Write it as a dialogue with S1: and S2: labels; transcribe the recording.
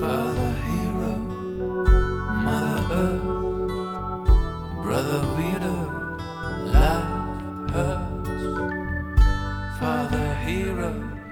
S1: Father hero, mother earth, brother weirdo, love. hurts. Father hero.